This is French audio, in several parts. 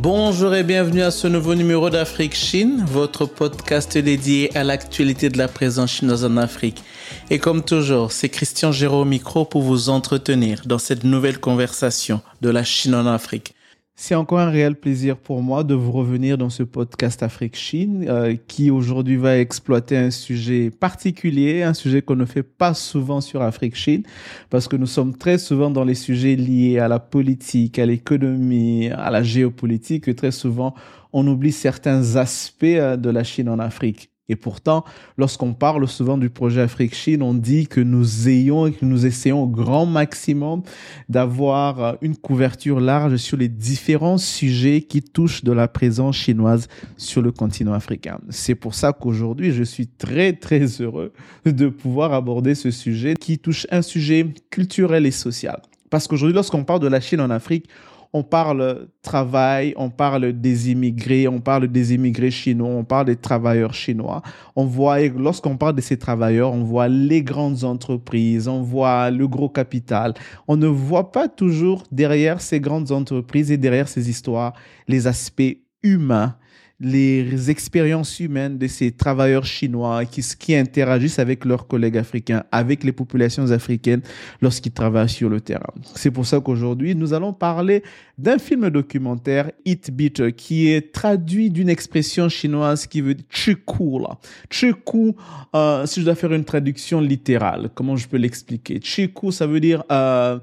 Bonjour et bienvenue à ce nouveau numéro d'Afrique Chine, votre podcast dédié à l'actualité de la présence chinoise en Afrique. Et comme toujours, c'est Christian Géraud au micro pour vous entretenir dans cette nouvelle conversation de la Chine en Afrique. C'est encore un réel plaisir pour moi de vous revenir dans ce podcast Afrique-Chine euh, qui aujourd'hui va exploiter un sujet particulier, un sujet qu'on ne fait pas souvent sur Afrique-Chine parce que nous sommes très souvent dans les sujets liés à la politique, à l'économie, à la géopolitique et très souvent on oublie certains aspects euh, de la Chine en Afrique. Et pourtant, lorsqu'on parle souvent du projet Afrique-Chine, on dit que nous ayons et que nous essayons au grand maximum d'avoir euh, une couverture large sur les différents sujets qui touchent de la présence chinoise sur le continent africain. C'est pour ça qu'aujourd'hui, je suis très, très heureux de pouvoir aborder ce sujet qui touche un sujet culturel et social. Parce qu'aujourd'hui, lorsqu'on parle de la Chine en Afrique, on parle travail, on parle des immigrés, on parle des immigrés chinois, on parle des travailleurs chinois. On voit, lorsqu'on parle de ces travailleurs, on voit les grandes entreprises, on voit le gros capital. On ne voit pas toujours derrière ces grandes entreprises et derrière ces histoires les aspects humains les expériences humaines de ces travailleurs chinois qui, qui interagissent avec leurs collègues africains, avec les populations africaines lorsqu'ils travaillent sur le terrain. C'est pour ça qu'aujourd'hui, nous allons parler d'un film documentaire, Eat Beat, qui est traduit d'une expression chinoise qui veut dire chiku. Chiku, euh, si je dois faire une traduction littérale, comment je peux l'expliquer? Chiku, ça veut dire... Euh,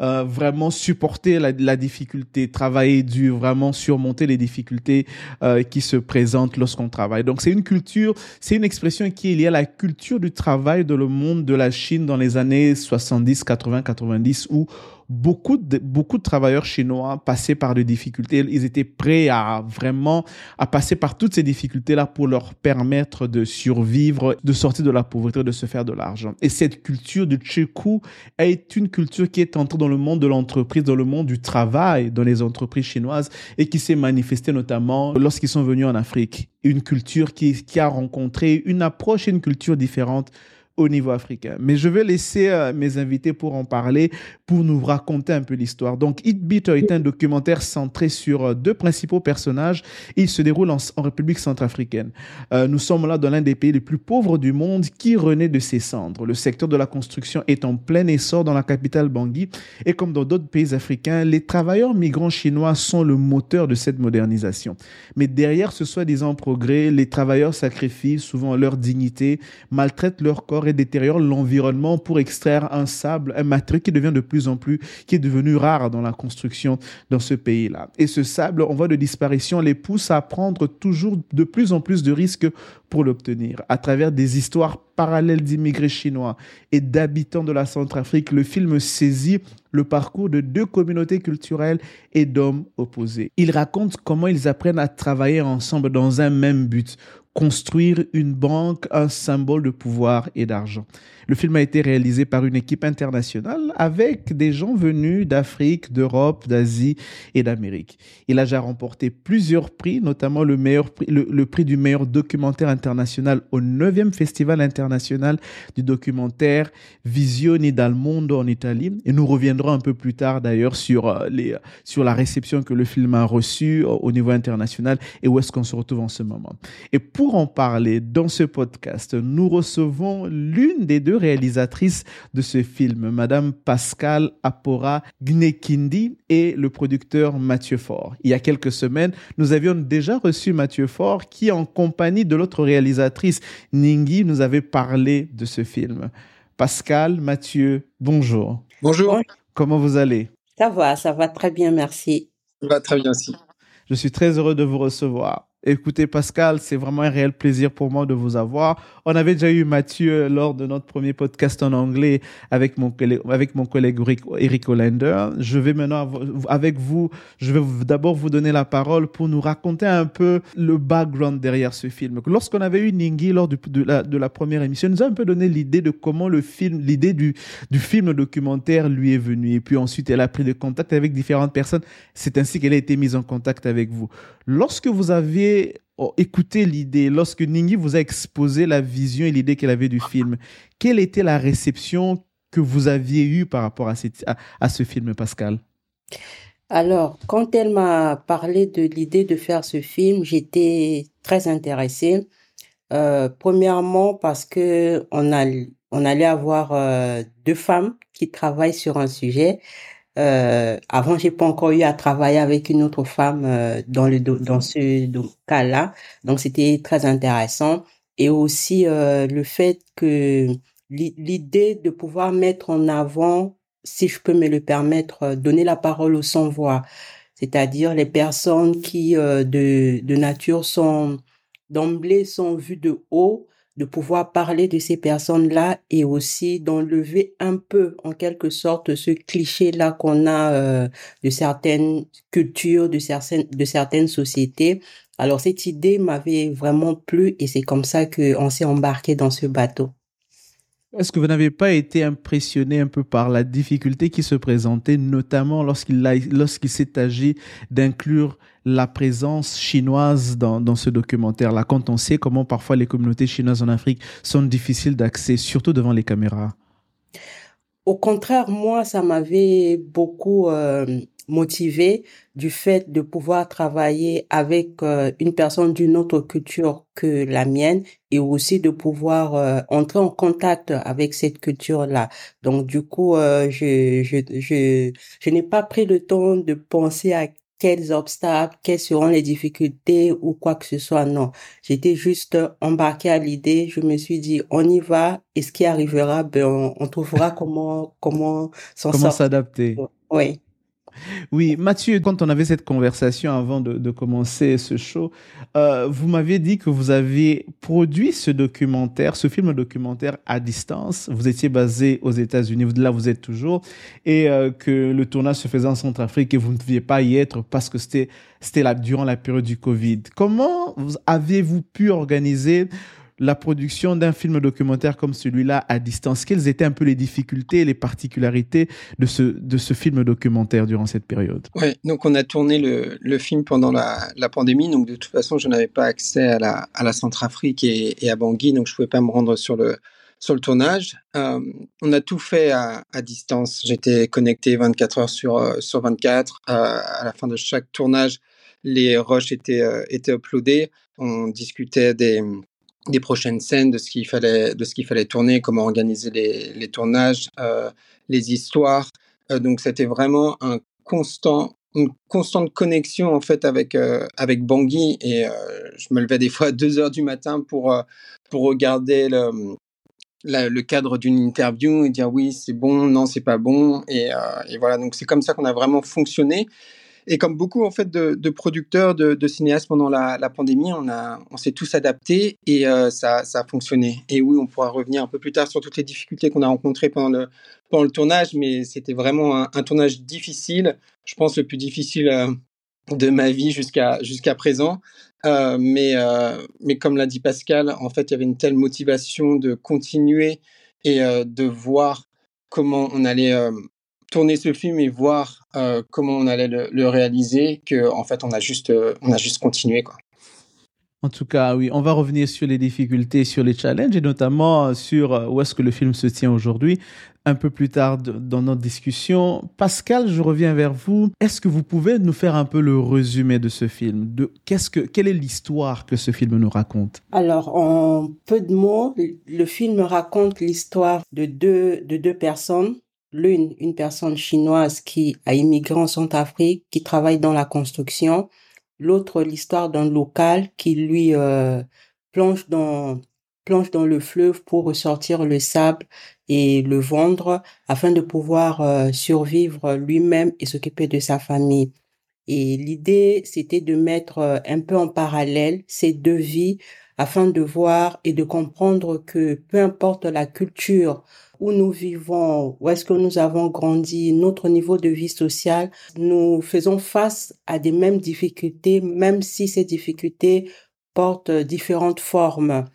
euh, vraiment supporter la, la, difficulté, travailler dur, vraiment surmonter les difficultés euh, qui se présentent lorsqu'on travaille. Donc c'est une culture, c'est une expression qui est liée à la culture du travail dans le monde de la Chine dans les années 70, 80, 90 où beaucoup de, beaucoup de travailleurs chinois passaient par des difficultés. Ils étaient prêts à vraiment à passer par toutes ces difficultés-là pour leur permettre de survivre, de sortir de la pauvreté, de se faire de l'argent. Et cette culture du Chiku est une culture qui est entrée dans le monde de l'entreprise, dans le monde du travail, dans les entreprises chinoises et qui s'est manifestée notamment lorsqu'ils sont venus en Afrique. Une culture qui, qui a rencontré une approche et une culture différente au niveau africain. Mais je vais laisser euh, mes invités pour en parler, pour nous raconter un peu l'histoire. Donc, It Beat est un documentaire centré sur euh, deux principaux personnages. Il se déroule en, République centrafricaine. Euh, nous sommes là dans l'un des pays les plus pauvres du monde qui renaît de ses cendres. Le secteur de la construction est en plein essor dans la capitale Bangui. Et comme dans d'autres pays africains, les travailleurs migrants chinois sont le moteur de cette modernisation. Mais derrière ce soi-disant progrès, les travailleurs sacrifient souvent leur dignité, maltraitent leur corps et détériore l'environnement pour extraire un sable, un matériau qui devient de plus en plus, qui est devenu rare dans la construction dans ce pays-là. Et ce sable, en voie de disparition, les pousse à prendre toujours de plus en plus de risques pour l'obtenir. À travers des histoires parallèles d'immigrés chinois et d'habitants de la Centrafrique, le film saisit le parcours de deux communautés culturelles et d'hommes opposés. Il raconte comment ils apprennent à travailler ensemble dans un même but, construire une banque, un symbole de pouvoir et d'argent. Le film a été réalisé par une équipe internationale avec des gens venus d'Afrique, d'Europe, d'Asie et d'Amérique. Il a déjà remporté plusieurs prix, notamment le, prix du meilleur documentaire international au 9e Festival international du documentaire Visioni dal Mondo en Italie. Et nous reviendrons un peu plus tard d'ailleurs sur, euh, les, sur la réception que le film a reçue au niveau international et où est-ce qu'on se retrouve en ce moment. Et pour en parler dans ce podcast, nous recevons l'une des deux réalisatrices de ce film, Madame Pascal Apora Gnekindi et le producteur Mathieu Faure. Il y a quelques semaines, nous avions déjà reçu Mathieu Faure qui, en compagnie de l'autre réalisatrice, Ningi, nous avait parlé de ce film. Pascal, Mathieu, bonjour. Bonjour. Comment vous allez? Ça va, ça va très bien, merci. Ça va très bien aussi. Je suis très heureux de vous recevoir. Écoutez, Pascal, c'est vraiment un réel plaisir pour moi de vous avoir. On avait déjà eu Mathieu lors de notre premier podcast en anglais avec mon collègue, avec mon collègue Eric Hollander. Je vais maintenant, avec vous, je vais d'abord vous donner la parole pour nous raconter un peu le background derrière ce film. Lorsqu'on avait eu Ningi lors de, la, de la première émission, il nous a un peu donné l'idée de comment le film, l'idée du, du film documentaire lui est venue. Et puis ensuite, elle a pris de contact avec différentes personnes. C'est ainsi qu'elle a été mise en contact avec vous. Lorsque vous avez oh, écouté l'idée, lorsque Ningi vous a exposé la vision et l'idée qu'elle avait du film, quelle était la réception que vous aviez eue par rapport à, ce film, Pascal? Alors, quand elle m'a parlé de l'idée de faire ce film, j'étais très intéressée. Euh, premièrement, parce que on allait avoir euh, deux femmes qui travaillent sur un sujet. Euh, avant, j'ai pas encore eu à travailler avec une autre femme euh, dans le dans ce cas-là, donc c'était très intéressant. Et aussi euh, le fait que l'idée de pouvoir mettre en avant, si je peux me le permettre, euh, donner la parole aux sans voix, c'est-à-dire les personnes qui de de nature sont d'emblée sont vues de haut de pouvoir parler de ces personnes-là et aussi d'enlever un peu, en quelque sorte, ce cliché-là qu'on a euh, de certaines cultures, de certaines, de certaines sociétés. Alors cette idée m'avait vraiment plu et c'est comme ça qu'on s'est embarqué dans ce bateau. Est-ce que vous n'avez pas été impressionné un peu par la difficulté qui se présentait, notamment lorsqu'il lorsqu'il s'est agi d'inclure la présence chinoise dans, ce documentaire-là, quand on sait comment parfois les communautés chinoises en Afrique sont difficiles d'accès, surtout devant les caméras Au contraire, moi, ça m'avait beaucoup euh, motivé du fait de pouvoir travailler avec euh, une personne d'une autre culture que la mienne et aussi de pouvoir euh, entrer en contact avec cette culture-là. Donc du coup, je, je, je, je n'ai pas pris le temps de penser à quels obstacles, quelles seront les difficultés ou quoi que ce soit. Non, j'étais juste embarquée à l'idée. Je me suis dit, on y va et ce qui arrivera, ben, on, on trouvera comment comment s'en Comment s'adapter. Oui. Oui, Mathieu, quand on avait cette conversation avant de, commencer ce show, euh, vous m'aviez dit que vous aviez produit ce documentaire, ce film documentaire à distance. Vous étiez basé aux États-Unis, là vous êtes toujours, et euh, que le tournage se faisait en Centrafrique et vous ne deviez pas y être parce que c'était durant la période du Covid. Comment avez-vous pu organiser la production d'un film documentaire comme celui-là à distance Quelles étaient un peu les difficultés les particularités de ce, de ce film documentaire durant cette période? Oui, donc on a tourné le, le film pendant la, la, pandémie, donc de toute façon je n'avais pas accès à la, à la Centrafrique et, à Bangui, donc je ne pouvais pas me rendre sur le, sur le tournage. Euh, on a tout fait à, à distance. J'étais connecté 24 heures sur, euh, sur 24. Euh, à la fin de chaque tournage, les rushs étaient, étaient uploadés. On discutait des, des prochaines scènes, de ce qu'il fallait, de ce qu'il fallait tourner, comment organiser les, tournages, euh, les histoires. Euh, donc c'était vraiment une constante connexion en fait avec euh, avec Bangui. Et je me levais des fois à 2 heures du matin pour pour regarder le cadre d'une interview et dire oui c'est bon non c'est pas bon. Et voilà. Donc c'est comme ça qu'on a vraiment fonctionné et comme beaucoup en fait de, producteurs, de, cinéastes pendant la, pandémie, on a, on s'est tous adaptés et euh, ça, ça a fonctionné. Et oui, on pourra revenir un peu plus tard sur toutes les difficultés qu'on a rencontrées pendant le, pendant le tournage, mais c'était vraiment un, tournage difficile. Je pense le plus difficile euh, de ma vie jusqu'à jusqu'à présent. Euh, mais mais comme l'a dit Pascal, en fait, il y avait une telle motivation de continuer et de voir comment on allait tourner ce film et voir euh, comment on allait le, le, réaliser que en fait on a juste euh, on a juste continué quoi. En tout cas, oui, on va revenir sur les difficultés, sur les challenges et notamment sur euh, où est-ce que le film se tient aujourd'hui un peu plus tard dans notre discussion. Pascal, je reviens vers vous. Est-ce que vous pouvez nous faire un peu le résumé de ce film? De, qu'est-ce que, Quelle est l'histoire que ce film nous raconte? Alors, en peu de mots, le film raconte l'histoire de deux, de deux personnes l'une, une personne chinoise qui a immigré en Centrafrique, qui travaille dans la construction, l'autre, l'histoire d'un local qui lui euh, plonge dans plonge dans le fleuve pour ressortir le sable et le vendre afin de pouvoir euh, survivre lui-même et s'occuper de sa famille. Et l'idée, c'était de mettre euh, un peu en parallèle ces deux vies afin de voir et de comprendre que peu importe la culture où nous vivons, où est-ce que nous avons grandi, notre niveau de vie sociale, nous faisons face à des mêmes difficultés, même si ces difficultés portent différentes formes.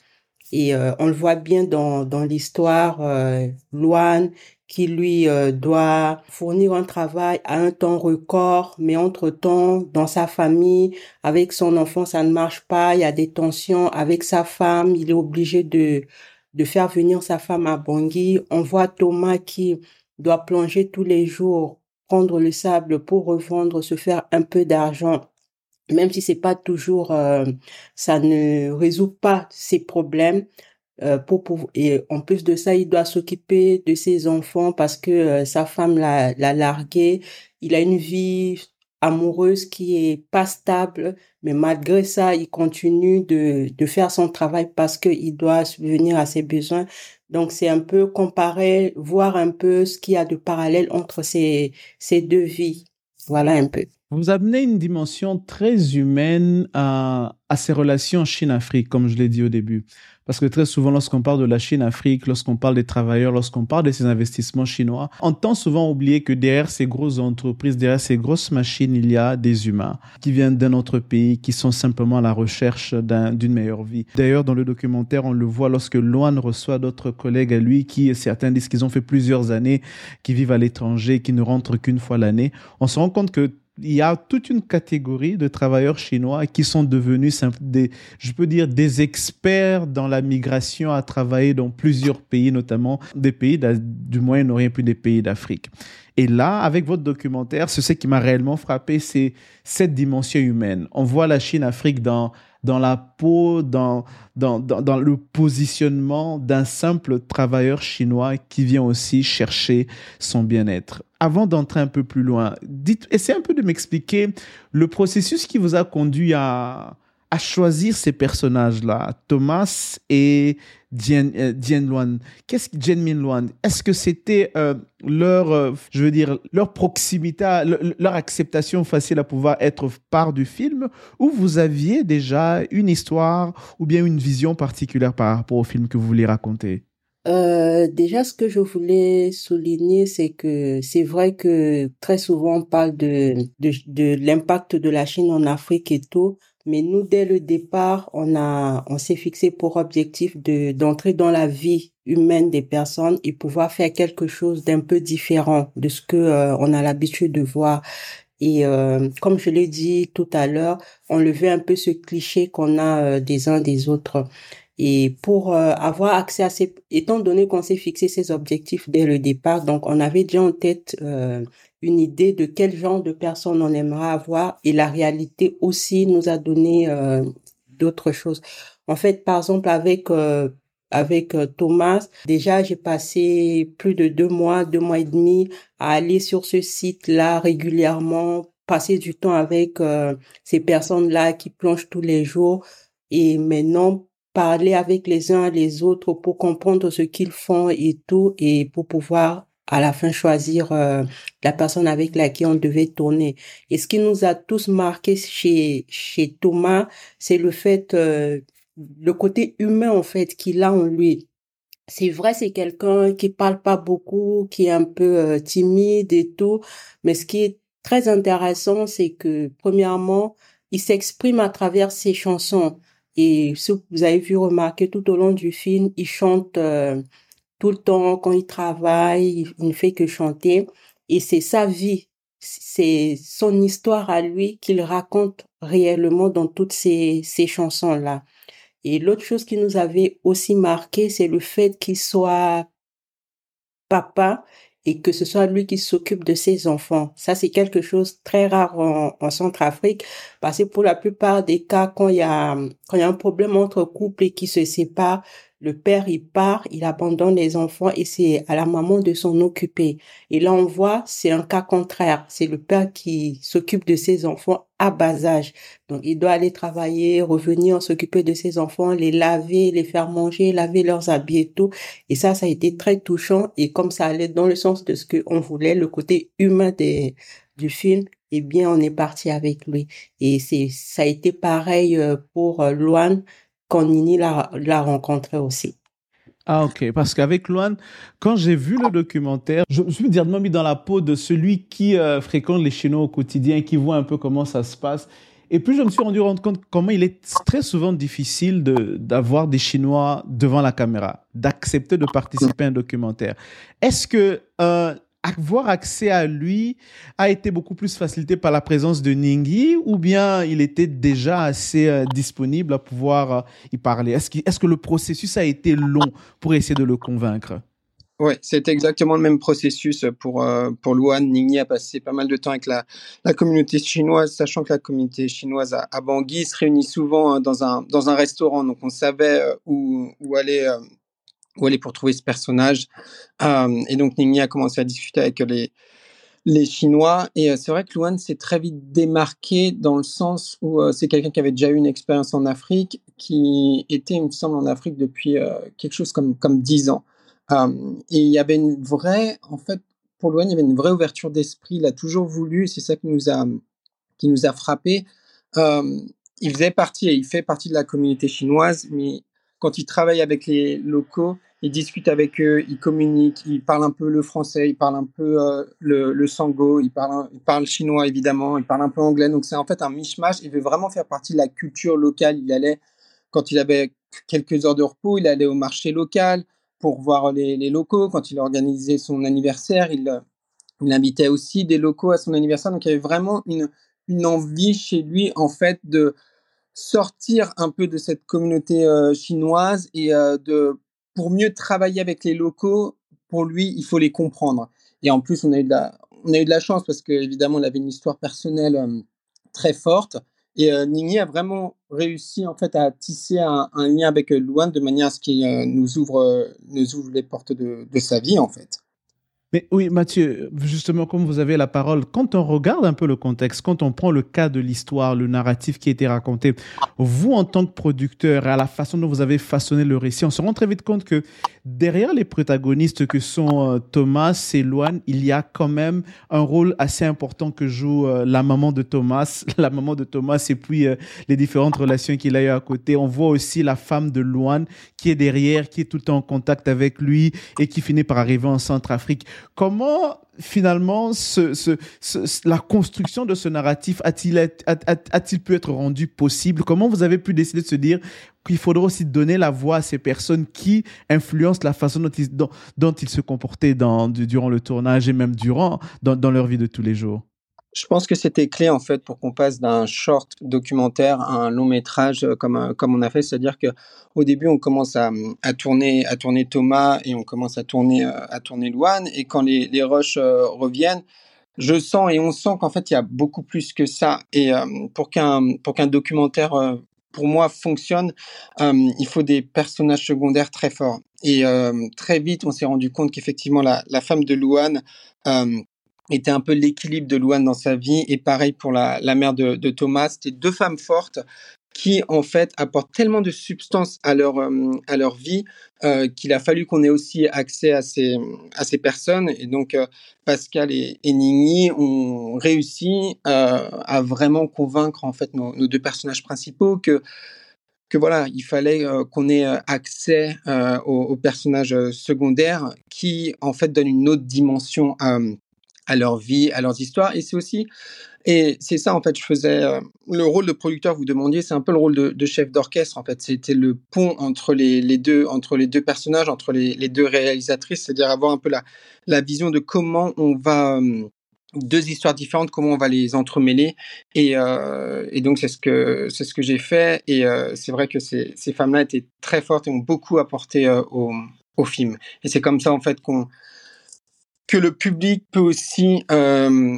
Et euh, on le voit bien dans, dans l'histoire, euh, Loane qui lui euh, doit fournir un travail à un temps record, mais entre-temps, dans sa famille, avec son enfant, ça ne marche pas, il y a des tensions avec sa femme, il est obligé de, de faire venir sa femme à Bangui. On voit Thomas qui doit plonger tous les jours, prendre le sable pour revendre, se faire un peu d'argent même si c'est pas toujours, euh, ça ne résout pas ses problèmes, euh, pour, pour, et en plus de ça, il doit s'occuper de ses enfants parce que euh, sa femme l'a, l'a largué. Il a une vie amoureuse qui est pas stable, mais malgré ça, il continue de, de faire son travail parce qu'il doit subvenir à ses besoins. Donc, c'est un peu comparer, voir un peu ce qu'il y a de parallèle entre ces, ces deux vies. Voilà un peu. Vous amenez une dimension très humaine à, à ces relations Chine-Afrique, comme je l'ai dit au début. Parce que très souvent, lorsqu'on parle de la Chine-Afrique, lorsqu'on parle des travailleurs, lorsqu'on parle de ces investissements chinois, on tend souvent à oublier que derrière ces grosses entreprises, derrière ces grosses machines, il y a des humains qui viennent d'un autre pays, qui sont simplement à la recherche d'une meilleure vie. D'ailleurs, dans le documentaire, on le voit lorsque Loan reçoit d'autres collègues à lui qui, certains disent qu'ils ont fait plusieurs années, qui vivent à l'étranger, qui ne rentrent qu'une fois l'année. On se rend compte que il y a toute une catégorie de travailleurs chinois qui sont devenus je peux dire, des experts dans la migration à travailler dans plusieurs pays, notamment des pays du Moyen-Orient plus des pays d'Afrique. Et là, avec votre documentaire, ce qui m'a réellement frappé, c'est cette dimension humaine. On voit la Chine-Afrique dans la peau, dans, le positionnement d'un simple travailleur chinois qui vient aussi chercher son bien-être. Avant d'entrer un peu plus loin, dites, essayez un peu de m'expliquer le processus qui vous a conduit à, à choisir ces personnages-là, Thomas et Dien, euh, Luan. Qu'est-ce que Min Luan Est-ce que c'était euh, leur, euh, je veux dire, leur proximité, leur acceptation facile à pouvoir être part du film, ou vous aviez déjà une histoire ou bien une vision particulière par rapport au film que vous voulez raconter? Déjà, ce que je voulais souligner, c'est que c'est vrai que très souvent on parle de, de, de l'impact de la Chine en Afrique et tout, mais nous, dès le départ, on a, on s'est fixé pour objectif de, d'entrer dans la vie humaine des personnes et pouvoir faire quelque chose d'un peu différent de ce que euh, on a l'habitude de voir. Et euh, comme je l'ai dit tout à l'heure, on levait un peu ce cliché qu'on a euh, des uns des autres. Et pour avoir accès à ces, étant donné qu'on s'est fixé ces objectifs dès le départ, donc on avait déjà en tête une idée de quel genre de personne on aimerait avoir et la réalité aussi nous a donné euh, d'autres choses. En fait, par exemple, avec euh, avec euh, Thomas, déjà j'ai passé plus de deux mois, deux mois et demi à aller sur ce site-là régulièrement, passer du temps avec ces personnes-là qui plongent tous les jours et maintenant parler avec les uns les autres pour comprendre ce qu'ils font et tout et pour pouvoir à la fin choisir euh, la personne avec laquelle on devait tourner. Et ce qui nous a tous marqué chez chez Thomas, c'est le fait euh, le côté humain en fait qu'il a en lui. C'est vrai, c'est quelqu'un qui parle pas beaucoup, qui est un peu euh, timide et tout, mais ce qui est très intéressant, c'est que premièrement, il s'exprime à travers ses chansons. Et ce vous avez vu remarquer tout au long du film, il chante tout le temps, quand il travaille, il ne fait que chanter. Et c'est sa vie, c'est son histoire à lui qu'il raconte réellement dans toutes ces, ces chansons-là. Et l'autre chose qui nous avait aussi marqué, c'est le fait qu'il soit papa et que ce soit lui qui s'occupe de ses enfants. Ça, c'est quelque chose très rare en, en Centrafrique parce que pour la plupart des cas, quand il y a, quand il y a un problème entre couples et qui se séparent, le père, il part, il abandonne les enfants et c'est à la maman de s'en occuper. Et là, on voit, c'est un cas contraire. C'est le père qui s'occupe de ses enfants à bas âge. Donc, il doit aller travailler, revenir, s'occuper de ses enfants, les laver, les faire manger, laver leurs habits et tout. Et ça, ça a été très touchant. Et comme ça allait dans le sens de ce qu'on voulait, le côté humain des, du film, eh bien, on est parti avec lui. Et c'est, ça a été pareil euh, pour euh, Luan quand Nini l'a, rencontré aussi. Ah ok, parce qu'avec Luan, quand j'ai vu le documentaire, je me suis directement mis dans la peau de celui qui euh, fréquente les Chinois au quotidien, qui voit un peu comment ça se passe. Et puis je me suis rendu compte comment il est très souvent difficile d'avoir des Chinois devant la caméra, d'accepter de participer à un documentaire. Est-ce que euh, avoir accès à lui a été beaucoup plus facilité par la présence de Ningyi ou bien il était déjà assez euh, disponible à pouvoir euh, y parler? Est-ce que, le processus a été long pour essayer de le convaincre? Oui, c'est exactement le même processus pour euh, pour Luan. Ningyi a passé pas mal de temps avec la, la communauté chinoise, sachant que la communauté chinoise à, à Bangui se réunit souvent hein, dans un dans un restaurant, donc on savait où où aller où aller pour trouver ce personnage. Euh, et donc Ningyi a commencé à discuter avec les les Chinois. Et euh, c'est vrai que Luan s'est très vite démarqué dans le sens où euh, c'est quelqu'un qui avait déjà eu une expérience en Afrique, qui était, il me semble, en Afrique depuis quelque chose comme comme dix ans. et il y avait une vraie, en fait, pour Luan, il y avait une vraie ouverture d'esprit. Il a toujours voulu, c'est ça qui nous a qui nous a frappé. il faisait partie et il fait partie de la communauté chinoise, mais quand il travaille avec les locaux, il discute avec eux, il communique, il parle un peu le français, il parle un peu euh, le, le, sango, il parle, il parle chinois évidemment, il parle un peu anglais. Donc c'est en fait un mishmash. Il veut vraiment faire partie de la culture locale. Il allait, quand il avait quelques heures de repos, il allait au marché local pour voir les, les locaux. Quand il organisait son anniversaire, il, il invitait aussi des locaux à son anniversaire. Donc il y avait vraiment une, une envie chez lui en fait de sortir un peu de cette communauté euh, chinoise et euh, de pour mieux travailler avec les locaux, pour lui, il faut les comprendre. Et en plus, on a eu de la, on a eu de la chance parce qu'évidemment, il avait une histoire personnelle euh, très forte. Et Ningyi a vraiment réussi en fait à tisser un, lien avec Luan de manière à ce qu'il nous ouvre, nous ouvre les portes de, de sa vie en fait. Mais oui, Mathieu, justement, comme vous avez la parole, quand on regarde un peu le contexte, quand on prend le cas de l'histoire, le narratif qui a été raconté, vous, en tant que producteur, à la façon dont vous avez façonné le récit, on se rend très vite compte que derrière les protagonistes que sont euh, Thomas et Luan, il y a quand même un rôle assez important que joue euh, la maman de Thomas, la maman de Thomas, et puis euh, les différentes relations qu'il a eu à côté. On voit aussi la femme de Luan qui est derrière, qui est tout le temps en contact avec lui et qui finit par arriver en Centrafrique. Comment finalement la construction de ce narratif a-t-il pu être rendu possible? Comment vous avez pu décider de se dire qu'il faudra aussi donner la voix à ces personnes qui influencent la façon dont ils, se comportaient durant le tournage et même durant dans leur vie de tous les jours? Je pense que c'était clé en fait pour qu'on passe d'un short documentaire à un long métrage euh, comme euh, comme on a fait, c'est-à-dire que au début on commence à, tourner à tourner Thomas et on commence à tourner euh, à tourner Luan et quand les les rushs reviennent, je sens et on sent qu'en fait il y a beaucoup plus que ça. Et pour qu'un pour documentaire pour moi fonctionne, il faut des personnages secondaires très forts. Et très vite, on s'est rendu compte qu'effectivement la, la femme de Luan était un peu l'équilibre de Luan dans sa vie et pareil pour la, mère de, Thomas. C'était deux femmes fortes qui en fait apportent tellement de substance à leur euh, à leur vie euh, qu'il a fallu qu'on ait aussi accès à ces à ces personnes et donc euh, Pascal et, et Nini ont réussi à vraiment convaincre en fait nos, nos, deux personnages principaux que que voilà il fallait qu'on ait accès aux, aux, personnages secondaires qui en fait donnent une autre dimension à à leur vie, à leurs histoires. Et c'est aussi, et c'est ça en fait, je faisais euh, le rôle de producteur. Vous demandiez, c'est un peu le rôle de, chef d'orchestre en fait. C'était le pont entre les, deux, entre les deux personnages, entre les, deux réalisatrices, c'est-à-dire avoir un peu la, vision de comment on va euh, deux histoires différentes, comment on va les entremêler. Et, euh, donc c'est ce que ce que j'ai fait. Et c'est vrai que ces, femmes-là étaient très fortes et ont beaucoup apporté au film. Et c'est comme ça en fait qu'on que le public peut aussi euh,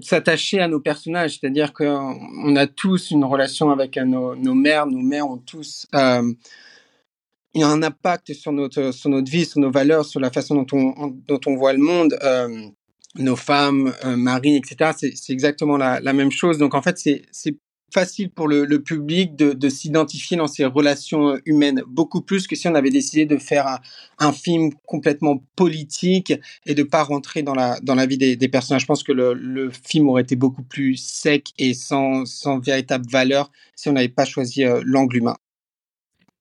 s'attacher à nos personnages, c'est-à-dire qu'on a tous une relation avec nos, nos, mères, nos mères ont tous euh, un impact sur notre sur notre vie, sur nos valeurs, sur la façon dont on dont on voit le monde. Euh, nos femmes, euh, Marie, etc. C'est exactement la, la, même chose. Donc en fait, c'est facile pour le, public de, s'identifier dans ces relations humaines, beaucoup plus que si on avait décidé de faire un, film complètement politique et de pas rentrer dans la, dans la vie des, personnages. Je pense que le, film aurait été beaucoup plus sec et sans, sans véritable valeur si on n'avait pas choisi euh, l'angle humain.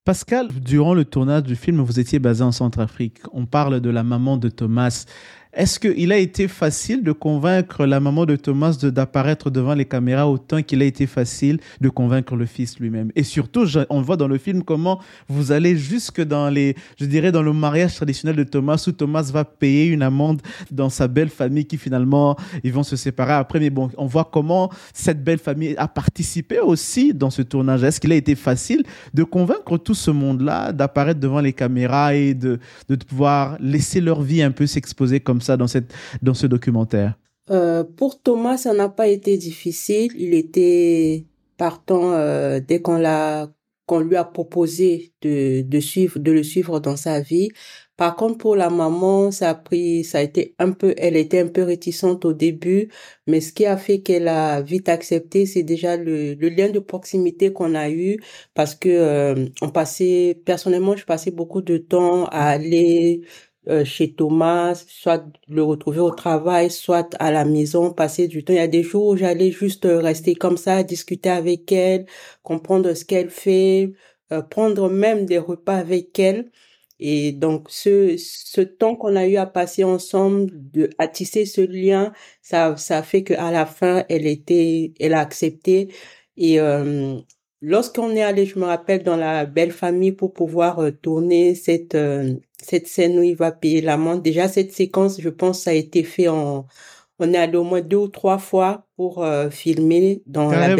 Pascal, durant le tournage du film, vous étiez basé en Centrafrique. On parle de la maman de Thomas. Est-ce qu'il a été facile de convaincre la maman de Thomas d'apparaître devant les caméras autant qu'il a été facile de convaincre le fils lui-même? Et surtout, on voit dans le film comment vous allez jusque dans les, je dirais, dans le mariage traditionnel de Thomas où Thomas va payer une amende dans sa belle famille qui finalement, ils vont se séparer après. Mais bon, on voit comment cette belle famille a participé aussi dans ce tournage. Est-ce qu'il a été facile de convaincre tout ce monde-là d'apparaître devant les caméras et de, de pouvoir laisser leur vie un peu s'exposer comme ça dans, ce documentaire? Euh, Pour Thomas, ça n'a pas été difficile. Il était partant euh, dès qu'on lui a proposé de, suivre de le suivre dans sa vie. Par contre, pour la maman, ça a pris, ça a été un peu, elle était un peu réticente au début, mais ce qui a fait qu'elle a vite accepté, c'est déjà le, le, lien de proximité qu'on a eu, parce que euh, on passait, personnellement, je passais beaucoup de temps à aller euh, chez Thomas, soit le retrouver au travail, soit à la maison, passer du temps. Il y a des jours où j'allais juste euh, rester comme ça, discuter avec elle, comprendre ce qu'elle fait, euh, prendre même des repas avec elle. Et donc, ce, ce temps qu'on a eu à passer ensemble, de, à tisser ce lien, ça, ça fait qu'à la fin, elle était, elle a accepté. Et euh, lorsqu'on est allé, je me rappelle, dans la belle famille pour pouvoir tourner cette cette scène où il va payer l'amende. Déjà, cette séquence, je pense, ça a été fait en, on est allé au moins deux ou trois fois pour euh, filmer dans la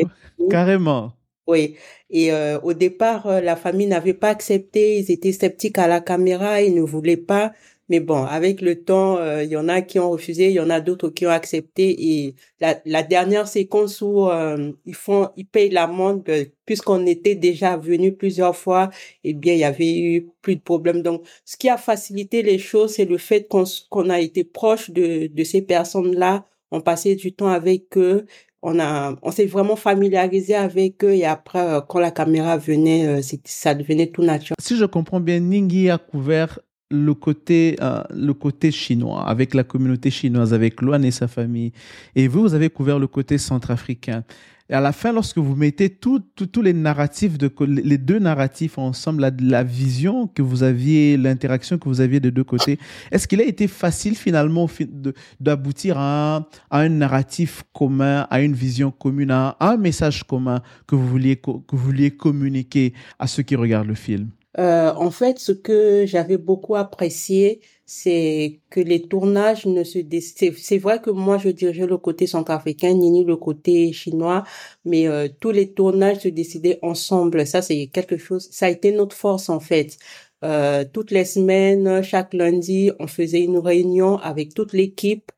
Carrément. Oui. Et euh, au départ, euh, la famille n'avait pas accepté. Ils étaient sceptiques à la caméra. Ils ne voulaient pas. Mais bon, avec le temps, euh, il y en a qui ont refusé, il y en a d'autres qui ont accepté. Et la, la dernière séquence où euh, ils font, ils payent l'amende, euh, puisqu'on était déjà venu plusieurs fois, eh bien, il y avait eu plus de problèmes. Donc, ce qui a facilité les choses, c'est le fait qu'on qu'on a été proche de, de ces personnes-là, on passait du temps avec eux, on a, on s'est vraiment familiarisé avec eux et après, quand la caméra venait, ça devenait tout naturel. Si je comprends bien, Ningi a couvert le côté, euh, le côté chinois, avec la communauté chinoise, avec Luan et sa famille. Et vous, vous avez couvert le côté centrafricain. Et à la fin, lorsque vous mettez tous les narratifs, de, les deux narratifs ensemble, la, la vision que vous aviez, l'interaction que vous aviez des deux côtés, est-ce qu'il a été facile finalement d'aboutir à, à, un narratif commun, à une vision commune, à, un message commun que vous vouliez, que vous vouliez communiquer à ceux qui regardent le film? Euh, en fait, ce que j'avais beaucoup apprécié, c'est que les tournages ne se c'est vrai que moi je dirigeais le côté centrafricain, Nini le côté chinois, mais euh, tous les tournages se décidaient ensemble. Ça c'est quelque chose, ça a été notre force en fait. Euh, toutes les semaines, chaque lundi, on faisait une réunion avec toute l'équipe,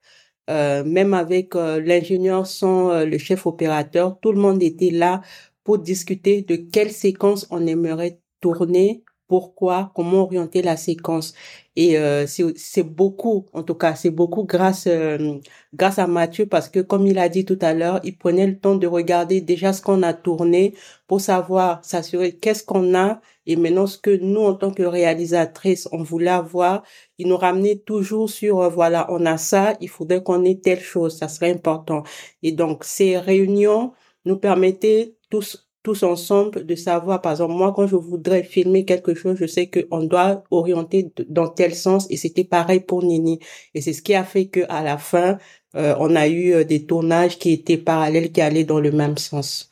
euh, même avec euh, l'ingénieur euh, le chef opérateur, tout le monde était là pour discuter de quelle séquence on aimerait tourner, pourquoi, comment orienter la séquence. Et euh, c'est beaucoup, en tout cas, c'est beaucoup grâce euh, grâce à Mathieu parce que comme il a dit tout à l'heure, il prenait le temps de regarder déjà ce qu'on a tourné pour savoir, s'assurer qu'est-ce qu'on a et maintenant ce que nous en tant que réalisatrice on voulait avoir. Il nous ramenait toujours sur euh, voilà, on a ça, il faudrait qu'on ait telle chose, ça serait important. Et donc ces réunions nous permettaient tous tous ensemble de savoir, par exemple, moi, quand je voudrais filmer quelque chose, je sais qu'on doit orienter dans tel sens et c'était pareil pour Nini. Et c'est ce qui a fait que à la fin, euh, on a eu euh, des tournages qui étaient parallèles, qui allaient dans le même sens.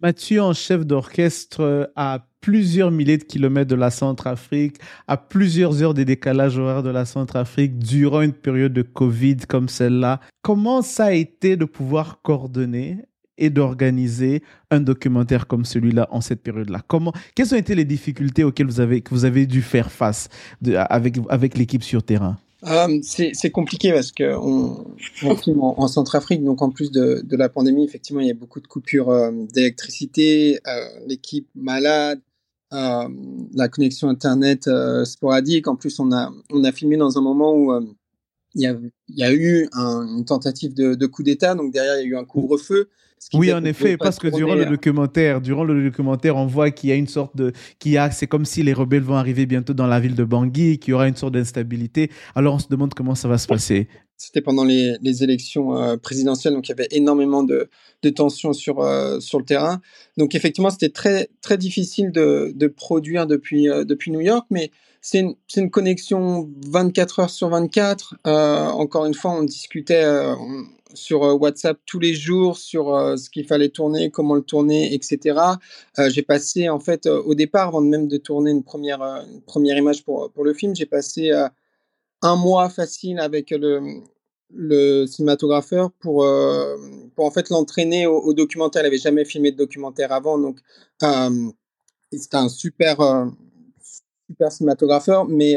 Mathieu, en chef d'orchestre, à plusieurs milliers de kilomètres de la Centrafrique, à plusieurs heures de décalage horaire de la Centrafrique, durant une période de Covid comme celle-là. Comment ça a été de pouvoir coordonner et d'organiser un documentaire comme celui-là en cette période-là. Comment, quelles ont été les difficultés auxquelles vous avez, que vous avez dû faire face avec, avec l'équipe sur terrain? Euh, c'est compliqué parce que on, filme en, Centrafrique, donc en plus de, la pandémie, effectivement, il y a beaucoup de coupures euh, d'électricité, euh, l'équipe malade, la connexion internet sporadique. En plus, on a on a filmé dans un moment où il y a, il y a eu une tentative de coup d'État, donc derrière il y a eu un couvre-feu Oui, en effet, parce que durant le documentaire, durant le documentaire, on voit qu'il y a une sorte de, qu'il y a, c'est comme si les rebelles vont arriver bientôt dans la ville de Bangui, qu'il y aura une sorte d'instabilité. Alors on se demande comment ça va se passer. C'était pendant les, les élections euh, présidentielles, donc il y avait énormément de, de tensions sur euh, sur le terrain. Donc effectivement, c'était très très difficile de, de produire depuis euh, depuis New York, mais c'est une, une, connexion 24 heures sur 24. encore une fois, on discutait sur WhatsApp tous les jours sur ce qu'il fallait tourner, comment le tourner, etc. j'ai passé en fait au départ, avant même de tourner une première une première image pour pour le film, j'ai passé un mois facile avec le, le cinématographeur pour, euh, pour en fait l'entraîner au, documentaire. Il n'avait jamais filmé de documentaire avant, donc euh, c'était un super, euh, super cinématographeur, mais,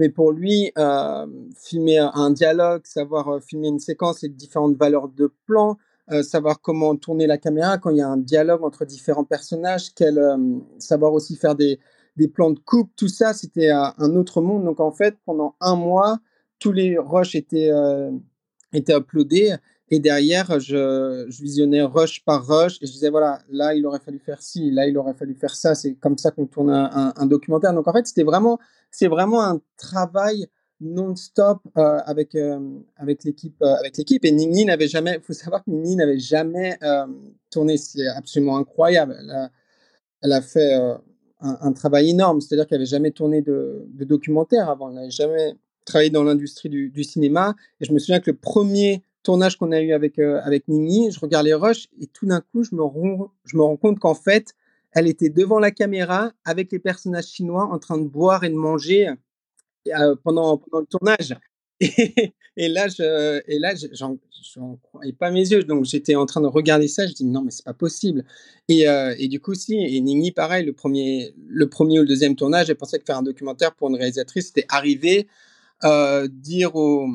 mais pour lui, filmer un dialogue, savoir filmer une séquence, les différentes valeurs de plan, savoir comment tourner la caméra quand il y a un dialogue entre différents personnages, savoir aussi faire des, des plans de coupe, tout ça, c'était un autre monde. Donc en fait, pendant un mois, tous les rushs étaient, euh, étaient uploadés. Et derrière, je, visionnais rush par rush et je disais, voilà, là, il aurait fallu faire ci, là, il aurait fallu faire ça. C'est comme ça qu'on tourne un, documentaire. Donc, en fait, c'était vraiment, c'est vraiment un travail non-stop euh, avec, euh, avec l'équipe. avec l'équipe. Et Nini n'avait jamais, il faut savoir que Nini n'avait jamais tourné. C'est absolument incroyable. Elle a, fait un, travail énorme. C'est-à-dire qu'elle n'avait jamais tourné de, documentaire avant. Elle n'avait jamais travaillé dans l'industrie du, du, cinéma. Et je me souviens que le premier tournage qu'on a eu avec, euh, avec Nini, je regarde les rushs et tout d'un coup, je me, rends, je me rends compte qu'en fait, elle était devant la caméra avec les personnages chinois en train de boire et de manger euh, pendant, pendant le tournage. Et, là, je, et là, j'en, croyais pas mes yeux. Donc, j'étais en train de regarder ça. Je dis non, mais c'est pas possible. Et, euh, et du coup, si. Et Nini, pareil, le premier, le premier ou le deuxième tournage, j'ai pensé que faire un documentaire pour une réalisatrice, c'était arriver, euh, dire aux,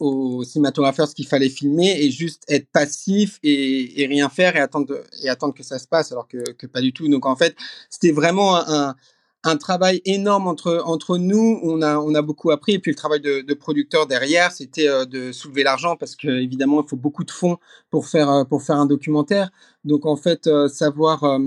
aux cinématographeurs ce qu'il fallait filmer et juste être passif et, rien faire et attendre, et attendre que ça se passe alors que, pas du tout. Donc en fait, c'était vraiment un, travail énorme entre, entre nous. On a, on a beaucoup appris. Et puis le travail de, producteur derrière, c'était euh, de soulever l'argent parce que évidemment, il faut beaucoup de fonds pour faire, euh, pour faire un documentaire. Donc en fait, savoir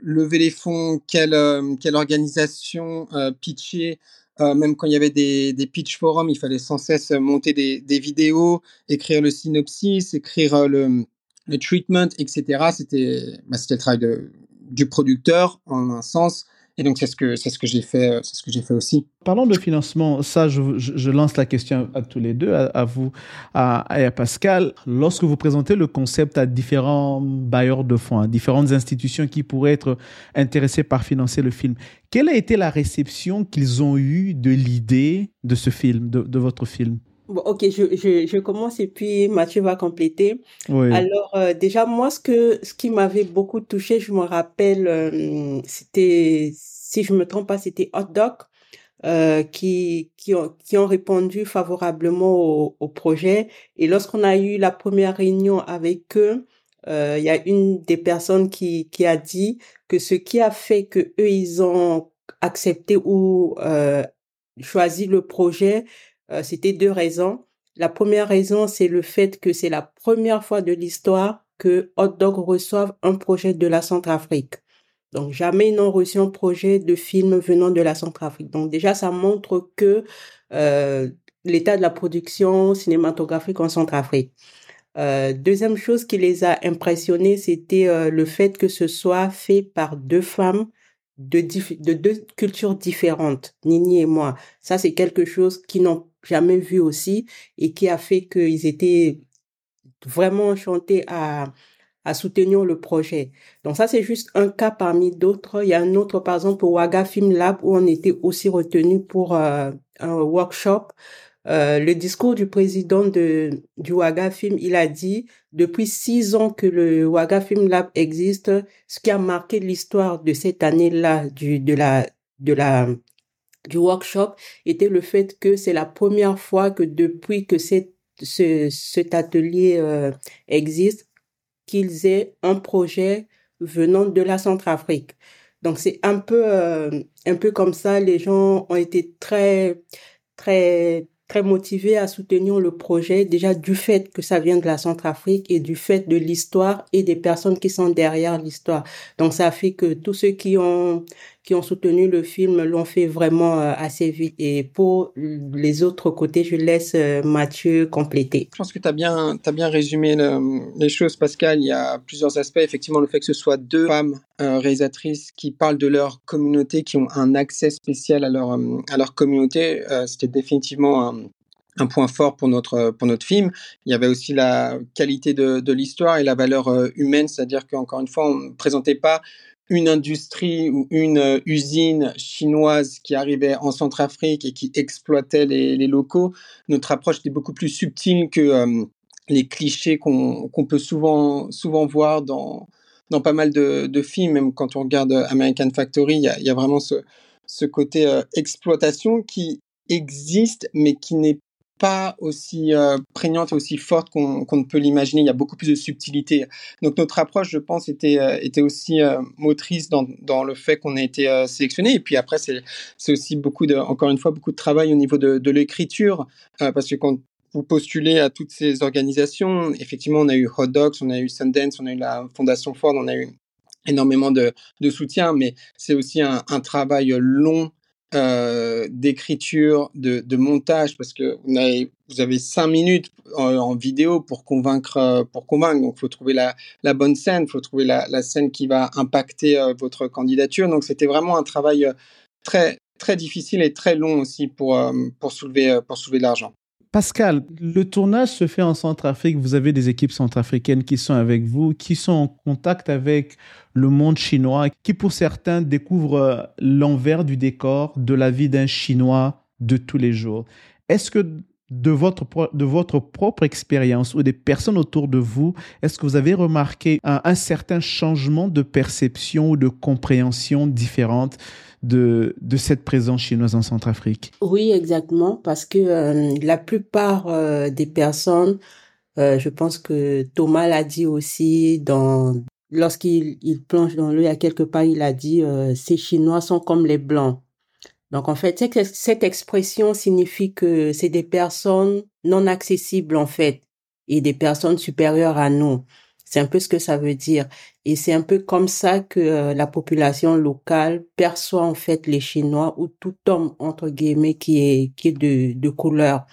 lever les fonds, quelle, quelle organisation pitcher, euh, même quand il y avait des, des, pitch forums, il fallait sans cesse monter des, des vidéos, écrire le synopsis, écrire euh, le, le treatment, etc. C'était bah, le travail de, du producteur en un sens. Et donc c'est ce que c'est ce que j'ai fait, euh, c'est ce que j'ai fait aussi. Parlons de financement. Ça, je, lance la question à tous les deux, à, vous à, et à Pascal. Lorsque vous présentez le concept à différents bailleurs de fonds, à différentes institutions qui pourraient être intéressées par financer le film, quelle a été la réception qu'ils ont eue de l'idée de ce film, de, de votre film? Bon, ok, je, je, je, commence et puis Mathieu va compléter. Oui. Alors euh, déjà moi ce que ce qui m'avait beaucoup touché, je me rappelle, euh, c'était si je me trompe pas, c'était Hot Dog euh, qui qui ont qui ont répondu favorablement au, au projet. Et lorsqu'on a eu la première réunion avec eux, euh, il y a une des personnes qui qui a dit que ce qui a fait que eux ils ont accepté ou choisi le projet euh, c'était deux raisons. La première raison, c'est le fait que c'est la première fois de l'histoire que Hot Dog reçoive un projet de la Centrafrique. Donc jamais ils n'ont reçu un projet de film venant de la Centrafrique. Donc déjà, ça montre que euh, l'état de la production cinématographique en Centrafrique. Euh, deuxième chose qui les a impressionnés, c'était le fait que ce soit fait par deux femmes de, de deux cultures différentes, Nini et moi. Ça, c'est quelque chose qu'ils n'ont jamais vu aussi et qui a fait qu'ils étaient vraiment enchantés à, à soutenir le projet. Donc ça, c'est juste un cas parmi d'autres. Il y a un autre, par exemple, au Waga Film Lab, où on était aussi retenu pour euh, un workshop. Euh, le discours du président de, du Waga Film, il a dit, depuis six ans que le Waga Film Lab existe, ce qui a marqué l'histoire de cette année-là, du, de la, de la, du workshop était le fait que c'est la première fois que depuis que cette, ce, cet atelier euh, existe, qu'ils aient un projet venant de la Centrafrique. Donc c'est un peu euh, un peu comme ça les gens ont été très très très motivé à soutenir le projet, déjà du fait que ça vient de la Centrafrique et du fait de l'histoire et des personnes qui sont derrière l'histoire. Donc ça fait que tous ceux qui ont qui ont soutenu le film l'ont fait vraiment euh, assez vite. Et pour les autres côtés, je laisse euh, Mathieu compléter. Je pense que tu as bien, bien résumé les choses, Pascal. Il y a plusieurs aspects. Effectivement, le fait que ce soit deux femmes euh, réalisatrices qui parlent de leur communauté, qui ont un accès spécial à leur, à leur communauté, c'était définitivement un, un point fort pour notre pour notre film. Il y avait aussi la qualité de, de l'histoire et la valeur humaine, c'est-à-dire qu'encore une fois, on ne présentait pas une industrie ou une euh, usine chinoise qui arrivait en Centrafrique et qui exploitait les, locaux, notre approche était beaucoup plus subtile que euh, les clichés qu'on peut souvent, voir dans, pas mal de, films, même quand on regarde American Factory, il y a, vraiment ce, côté euh, exploitation qui existe, mais qui n'est pas aussi euh, prégnante et aussi forte qu'on ne peut l'imaginer. Il y a beaucoup plus de subtilité. Donc notre approche, je pense, était, euh, aussi euh, motrice dans, le fait qu'on a été sélectionné. Et puis après, c'est aussi beaucoup de, encore une fois, beaucoup de travail au niveau de, l'écriture, parce que quand vous postulez à toutes ces organisations, effectivement, on a eu Hot Dogs, on a eu Sundance, on a eu la Fondation Ford, on a eu énormément de, soutien, mais c'est aussi un travail long euh, d'écriture, de, de, montage, parce que vous avez, cinq minutes en, vidéo pour convaincre, euh, pour convaincre. Donc, faut trouver la, la bonne scène, faut trouver la, la, scène qui va impacter euh, votre candidature. Donc, c'était vraiment un travail très, très difficile et très long aussi pour, pour soulever, pour soulever de l'argent. Pascal, le tournage se fait en Centrafrique. Vous avez des équipes centrafricaines qui sont avec vous, qui sont en contact avec le monde chinois, qui pour certains découvrent euh, l'envers du décor de la vie d'un Chinois de tous les jours. Est-ce que de votre, de votre propre expérience ou des personnes autour de vous, est-ce que vous avez remarqué un, un certain changement de perception ou de compréhension différente de, de cette présence chinoise en Centrafrique Oui, exactement, parce que euh, la plupart euh, des personnes, euh, je pense que Thomas l'a dit aussi dans lorsqu'il il plonge dans l'eau, a quelque part, il a dit ces Chinois sont comme les Blancs. Donc en fait, cette expression signifie que c'est des personnes non accessibles en fait et des personnes supérieures à nous. C'est un peu ce que ça veut dire. Et c'est un peu comme ça que euh, la population locale perçoit en fait les Chinois ou tout homme entre guillemets qui est qui est de, de couleur.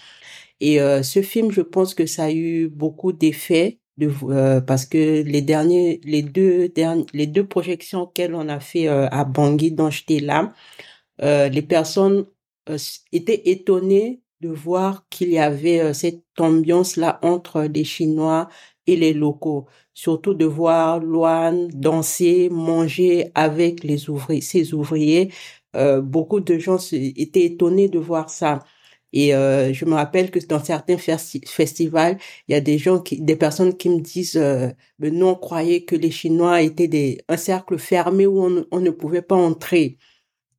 Et euh, ce film, je pense que ça a eu beaucoup d'effets de, euh, parce que les derniers, les deux derniers, les deux projections qu'elle on a fait à Bangui dont j'étais là, les personnes étaient étonnées de voir qu'il y avait cette ambiance là entre les Chinois et les locaux surtout de voir Loane danser, manger avec les ouvriers, ses ouvriers. Euh, beaucoup de gens étaient étonnés de voir ça. Et euh, je me rappelle que dans certains festivals, il y a des gens, qui, des personnes qui me disent, euh, mais non, croyait que les Chinois étaient des, un cercle fermé où on, on ne pouvait pas entrer.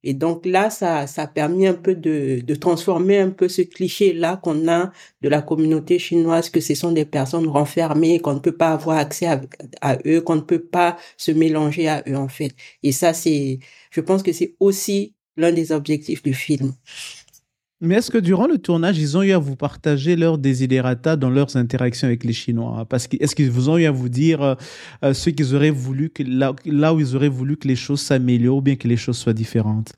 Et donc là, ça, ça a permis un peu de, de transformer un peu ce cliché-là qu'on a de la communauté chinoise, que ce sont des personnes renfermées, qu'on ne peut pas avoir accès à, à eux, qu'on ne peut pas se mélanger à eux, en fait. Et ça, c'est, je pense que c'est aussi l'un des objectifs du film. Mais est-ce que durant le tournage, ils ont eu à vous partager leurs desiderata dans leurs interactions avec les Chinois? Parce que est-ce qu'ils vous ont eu à vous dire euh, euh, ce qu'ils auraient voulu là, là, où ils auraient voulu que les choses s'améliorent ou bien que les choses soient différentes?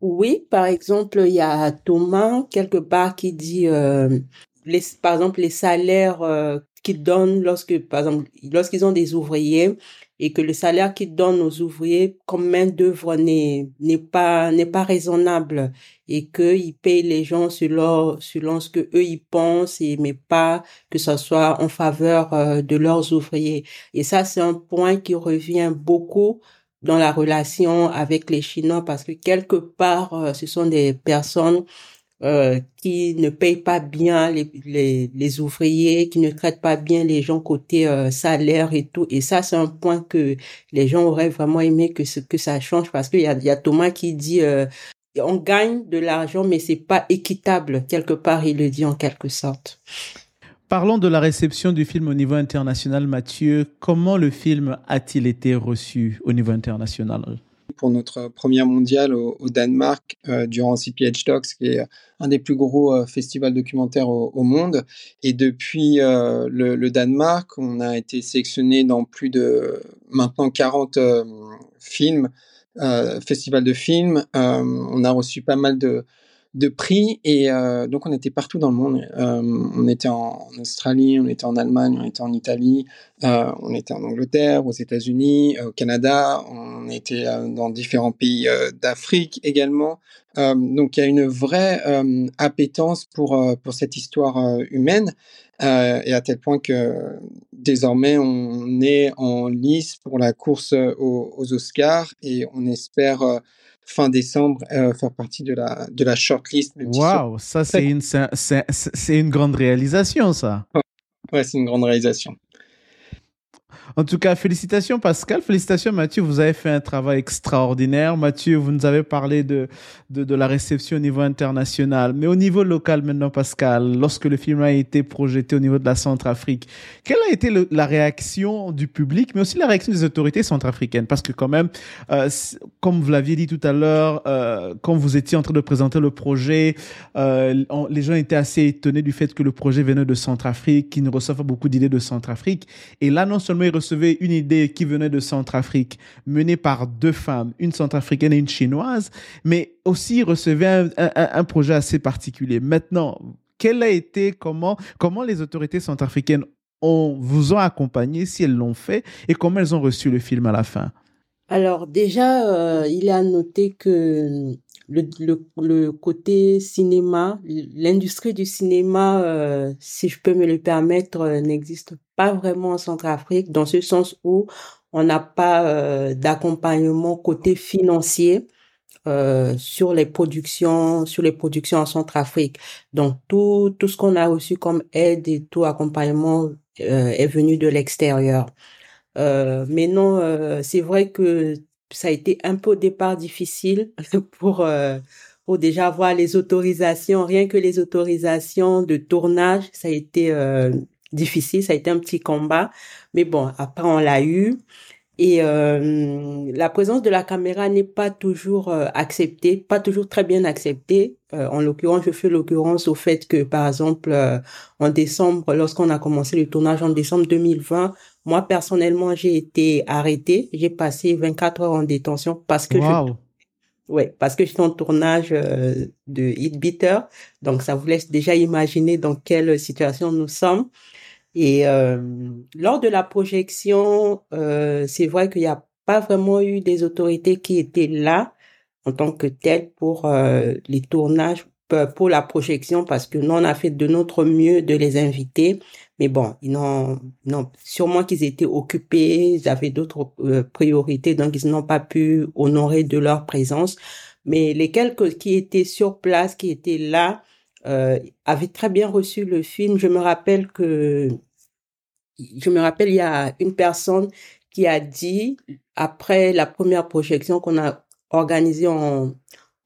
Oui, par exemple, il y a Thomas quelque part qui dit, euh, les, par exemple, les salaires euh, qu'ils donnent lorsque, par exemple, lorsqu'ils ont des ouvriers, et que le salaire qu'ils donnent aux ouvriers comme main d'œuvre n'est n'est pas n'est pas raisonnable et qu'ils payent les gens selon selon ce que eux ils pensent et mais pas que ce soit en faveur euh, de leurs ouvriers. Et ça c'est un point qui revient beaucoup dans la relation avec les Chinois parce que quelque part euh, ce sont des personnes euh, qui ne payent pas bien les, les, les, ouvriers, qui ne traitent pas bien les gens côté euh, salaire et tout. Et ça, c'est un point que les gens auraient vraiment aimé que, que ça change parce qu'il y a, y a Thomas qui dit euh, on gagne de l'argent, mais c'est pas équitable. Quelque part, il le dit en quelque sorte. Parlons de la réception du film au niveau international, Mathieu. Comment le film a-t-il été reçu au niveau international? Pour notre première mondiale au, Danemark durant CPH Talks, qui est un des plus gros festivals documentaires au, monde. Et depuis le, le, Danemark, on a été sélectionné dans plus de maintenant 40 films, festivals de films. on a reçu pas mal de de prix et euh, donc on était partout dans le monde. Euh, on était en, Australie, on était en Allemagne, on était en Italie, euh, on était en Angleterre, aux États-Unis, au Canada, on était dans différents pays d'Afrique également. donc il y a une vraie appétence pour pour cette histoire humaine et à tel point que désormais on est en lice pour la course aux, aux Oscars et on espère fin décembre euh, faire partie de la, de la shortlist. Waouh, ça c'est une, c'est une grande réalisation ça. Ouais, c'est une grande réalisation. En tout cas, félicitations Pascal, félicitations Mathieu, vous avez fait un travail extraordinaire. Mathieu, vous nous avez parlé de, de, la réception au niveau international, mais au niveau local maintenant Pascal, lorsque le film a été projeté au niveau de la Centrafrique, quelle a été la réaction du public, mais aussi la réaction des autorités centrafricaines? Parce que quand même, euh, comme vous l'aviez dit tout à l'heure, euh, quand vous étiez en train de présenter le projet, euh, les gens étaient assez étonnés du fait que le projet venait de Centrafrique, qu'ils ne reçoivent pas beaucoup d'idées de Centrafrique. Et là, non seulement ils recevait une idée qui venait de Centrafrique, menée par deux femmes, une centrafricaine et une chinoise, mais aussi recevait un, projet assez particulier. Maintenant, quel a été, comment, comment les autorités centrafricaines ont, vous ont accompagné, si elles l'ont fait, et comment elles ont reçu le film à la fin? Alors déjà, euh, il est à noter que le, le, côté cinéma, l'industrie du cinéma, euh, si je peux me le permettre, euh, n'existe pas vraiment en Centrafrique, dans ce sens où on n'a pas euh, d'accompagnement côté financier sur les productions, sur les productions en Centrafrique. Donc tout tout ce qu'on a reçu comme aide et tout accompagnement est venu de l'extérieur. mais non, c'est vrai que ça a été un peu au départ difficile pour, euh, pour déjà avoir les autorisations. Rien que les autorisations de tournage, ça a été euh, difficile, ça a été un petit combat. Mais bon, après on l'a eu. Et euh, la présence de la caméra n'est pas toujours euh, acceptée, pas toujours très bien acceptée. Euh, en l'occurrence, je fais l'occurrence au fait que, par exemple, en décembre, lorsqu'on a commencé le tournage en décembre 2020, moi personnellement, j'ai été arrêtée. J'ai passé 24 heures en détention parce que je Ouais, parce que je suis en tournage de Hit Beater, donc ça vous laisse déjà imaginer dans quelle situation nous sommes. Et euh, lors de la projection, euh, c'est vrai qu'il n'y a pas vraiment eu des autorités qui étaient là en tant que telles pour euh, les tournages, pour la projection, parce que nous, on a fait de notre mieux de les inviter. Mais bon, ils n'ont, non, sûrement qu'ils étaient occupés, ils avaient d'autres priorités, donc ils n'ont pas pu honorer de leur présence. Mais les quelques qui étaient sur place, qui étaient là, euh, avaient très bien reçu le film. Je me rappelle que, je me rappelle, il y a une personne qui a dit, après la première projection qu'on a organisée en,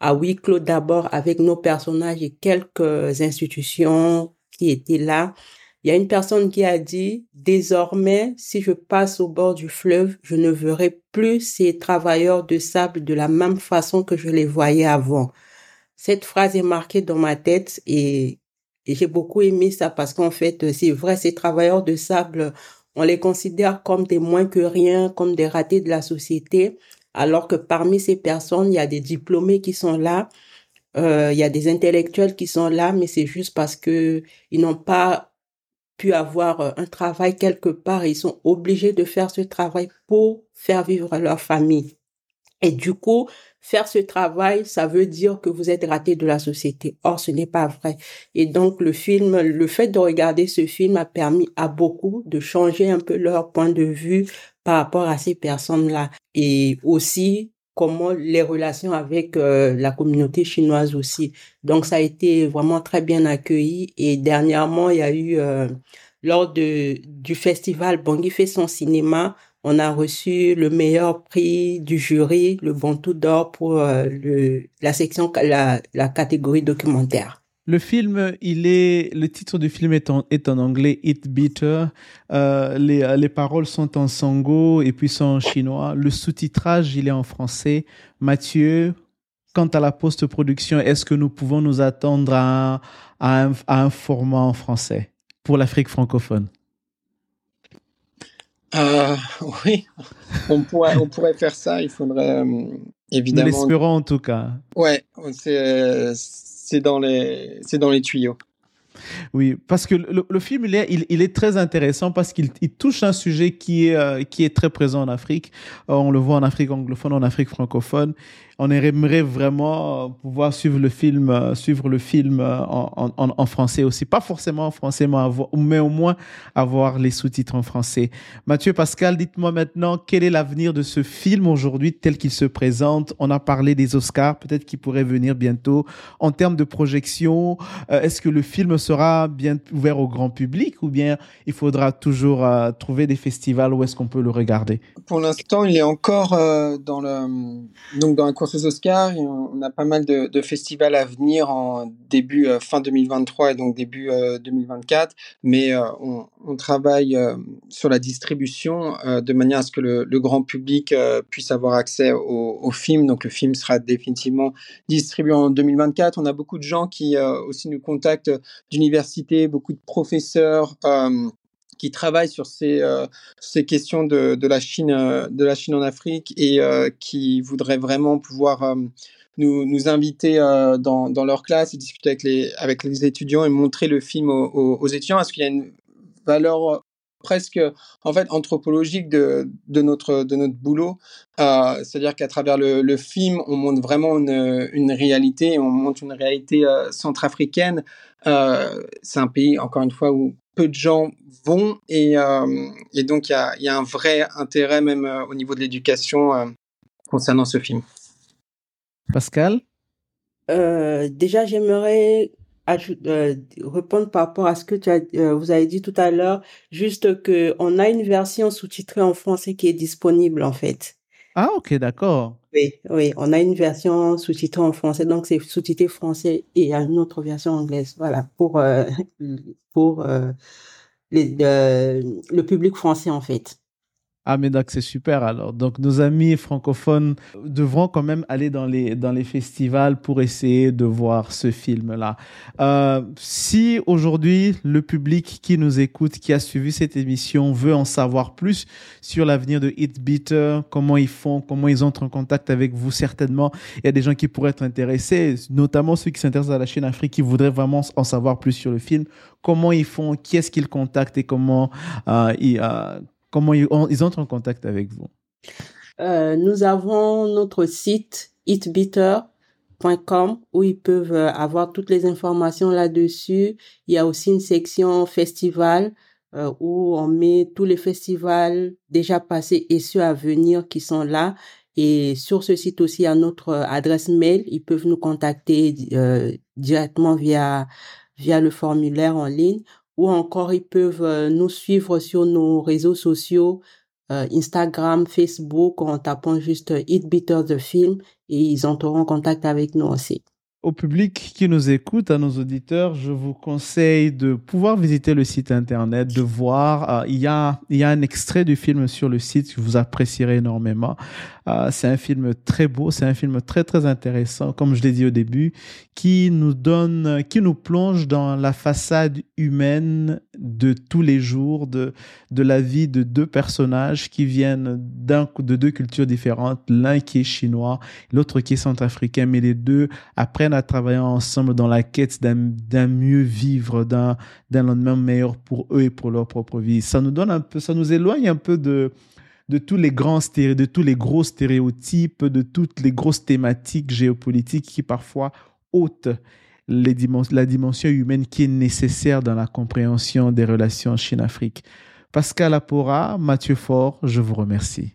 à huis clos d'abord avec nos personnages et quelques institutions qui étaient là, il y a une personne qui a dit, désormais, si je passe au bord du fleuve, je ne verrai plus ces travailleurs de sable de la même façon que je les voyais avant. Cette phrase est marquée dans ma tête et, j'ai beaucoup aimé ça parce qu'en fait, c'est vrai, ces travailleurs de sable, on les considère comme des moins que rien, comme des ratés de la société, alors que parmi ces personnes, il y a des diplômés qui sont là, euh, il y a des intellectuels qui sont là, mais c'est juste parce que ils n'ont pas pu avoir un travail quelque part, ils sont obligés de faire ce travail pour faire vivre leur famille. Et du coup, faire ce travail, ça veut dire que vous êtes raté de la société. Or, ce n'est pas vrai. Et donc, le film, le fait de regarder ce film a permis à beaucoup de changer un peu leur point de vue par rapport à ces personnes-là. Et aussi, comment les relations avec euh, la communauté chinoise aussi. Donc, ça a été vraiment très bien accueilli. Et dernièrement, il y a eu, euh, lors de, du festival Bangui fait son cinéma, on a reçu le meilleur prix du jury, le Bantou d'or pour euh, le, la section, la, la catégorie documentaire. Le film, il est, le titre du film est en, est en anglais, It Beater. Euh, les, les paroles sont en sango et puis sont en chinois. Le sous-titrage, il est en français. Mathieu, quant à la post-production, est-ce que nous pouvons nous attendre à un, à un, format en français pour l'Afrique francophone? Euh, Oui, on pourrait, on pourrait faire ça. Il faudrait euh, évidemment. Nous l'espérons en tout cas. Ouais, c'est c'est dans les c'est dans les tuyaux. Oui, parce que le, film, il est, très intéressant parce qu'il touche un sujet qui est, euh, qui est très présent en Afrique. Euh, on le voit en Afrique anglophone, en Afrique francophone on aimerait vraiment pouvoir suivre le film, euh, suivre le film euh, en, français aussi. Pas forcément en français, mais, au moins avoir les sous-titres en français. Mathieu Pascal, dites-moi maintenant quel est l'avenir de ce film aujourd'hui tel qu'il se présente? On a parlé des Oscars, peut-être qu'il pourrait venir bientôt. En termes de projection, euh, est-ce que le film sera bien ouvert au grand public ou bien il faudra toujours trouver des festivals où est-ce qu'on peut le regarder? Pour l'instant, il est encore dans le donc dans la course Oscars. On a pas mal de, festivals à venir en début euh, fin 2023 et donc début 2024, euh, mais euh, on, travaille sur la distribution de manière à ce que le, grand public puisse avoir accès au, film. Donc le film sera définitivement distribué en 2024. On a beaucoup de gens qui aussi nous contactent d'universités, beaucoup de professeurs qui travaillent sur ces, euh, ces questions de, de, la Chine, euh, de la Chine en Afrique et euh, qui voudraient vraiment pouvoir nous, nous inviter dans, dans leur classe et discuter avec les, avec les étudiants et montrer le film aux, aux, étudiants. Est-ce qu'il y a une valeur presque en fait anthropologique de, de notre de notre boulot. Euh, c'est-à-dire qu'à travers le, le, film on montre vraiment une, une réalité on montre une réalité euh, centrafricaine. Euh, c'est un pays encore une fois où peu de gens vont et, euh, et donc il y a, y a, un vrai intérêt même euh, au niveau de l'éducation euh, concernant ce film. Pascal? Déjà, j'aimerais répondre par rapport à ce que tu as, vous avez dit tout à l'heure, juste que on a une version sous-titrée en français qui est disponible en fait. Ah ok, d'accord. Oui, oui, on a une version sous-titrée en français, donc c'est sous-titré français et il y a une autre version anglaise, voilà, pour euh, pour euh, les, le public français en fait. Ah, mais donc c'est super alors. Donc nos amis francophones devront quand même aller dans les, dans les festivals pour essayer de voir ce film-là. Euh, si aujourd'hui le public qui nous écoute, qui a suivi cette émission, veut en savoir plus sur l'avenir de Hit Beater, comment ils font, comment ils entrent en contact avec vous, certainement, il y a des gens qui pourraient être intéressés, notamment ceux qui s'intéressent à la Chine Afrique, qui voudraient vraiment en savoir plus sur le film. Comment ils font, qui est-ce qu'ils contactent et comment euh, ils, euh, Comment ils, entrent en contact avec vous? Euh, Nous avons notre site itbeater.com où ils peuvent euh, avoir toutes les informations là-dessus. Il y a aussi une section festival euh, où on met tous les festivals déjà passés et ceux à venir qui sont là. Et sur ce site aussi, à notre adresse mail, ils peuvent nous contacter directement via le formulaire en ligne ou encore ils peuvent euh, nous suivre sur nos réseaux sociaux, euh, Instagram, Facebook, en tapant juste It Better the Film et ils entreront en contact avec nous aussi au public qui nous écoute, à nos auditeurs, je vous conseille de pouvoir visiter le site internet, de voir. Euh, il y a il y a un extrait du film sur le site que vous apprécierez énormément. Euh, c'est un film très beau, c'est un film très très intéressant, comme je l'ai dit au début, qui nous donne, qui nous plonge dans la façade humaine de tous les jours, de de la vie de deux personnages qui viennent de deux cultures différentes, l'un qui est chinois, l'autre qui est centrafricain, mais les deux apprennent à travailler ensemble dans la quête d'un mieux vivre, d'un lendemain meilleur pour eux et pour leur propre vie. Ça nous donne un peu, ça nous éloigne un peu de, de tous les grands stéréotypes, de tous les gros stéréotypes, de toutes les grosses thématiques géopolitiques qui parfois ôtent les la dimension humaine qui est nécessaire dans la compréhension des relations Chine-Afrique. Pascal Apora, Mathieu Faure, je vous remercie.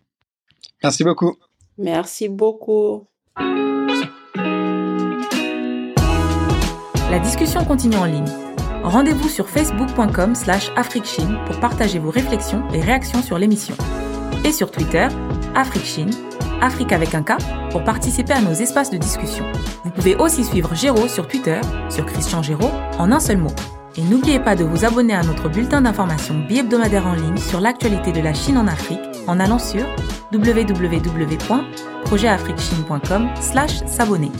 Merci beaucoup. Merci beaucoup. La discussion continue en ligne. Rendez-vous sur facebook.com slash africchine pour partager vos réflexions et réactions sur l'émission. Et sur Twitter, africchine, Afrique avec un K, pour participer à nos espaces de discussion. Vous pouvez aussi suivre Géraud sur Twitter, sur Christian Géraud, en un seul mot. Et n'oubliez pas de vous abonner à notre bulletin d'information bi-hebdomadaire en ligne sur l'actualité de la Chine en Afrique en allant sur www.projetafriquechine.com/s'abonner.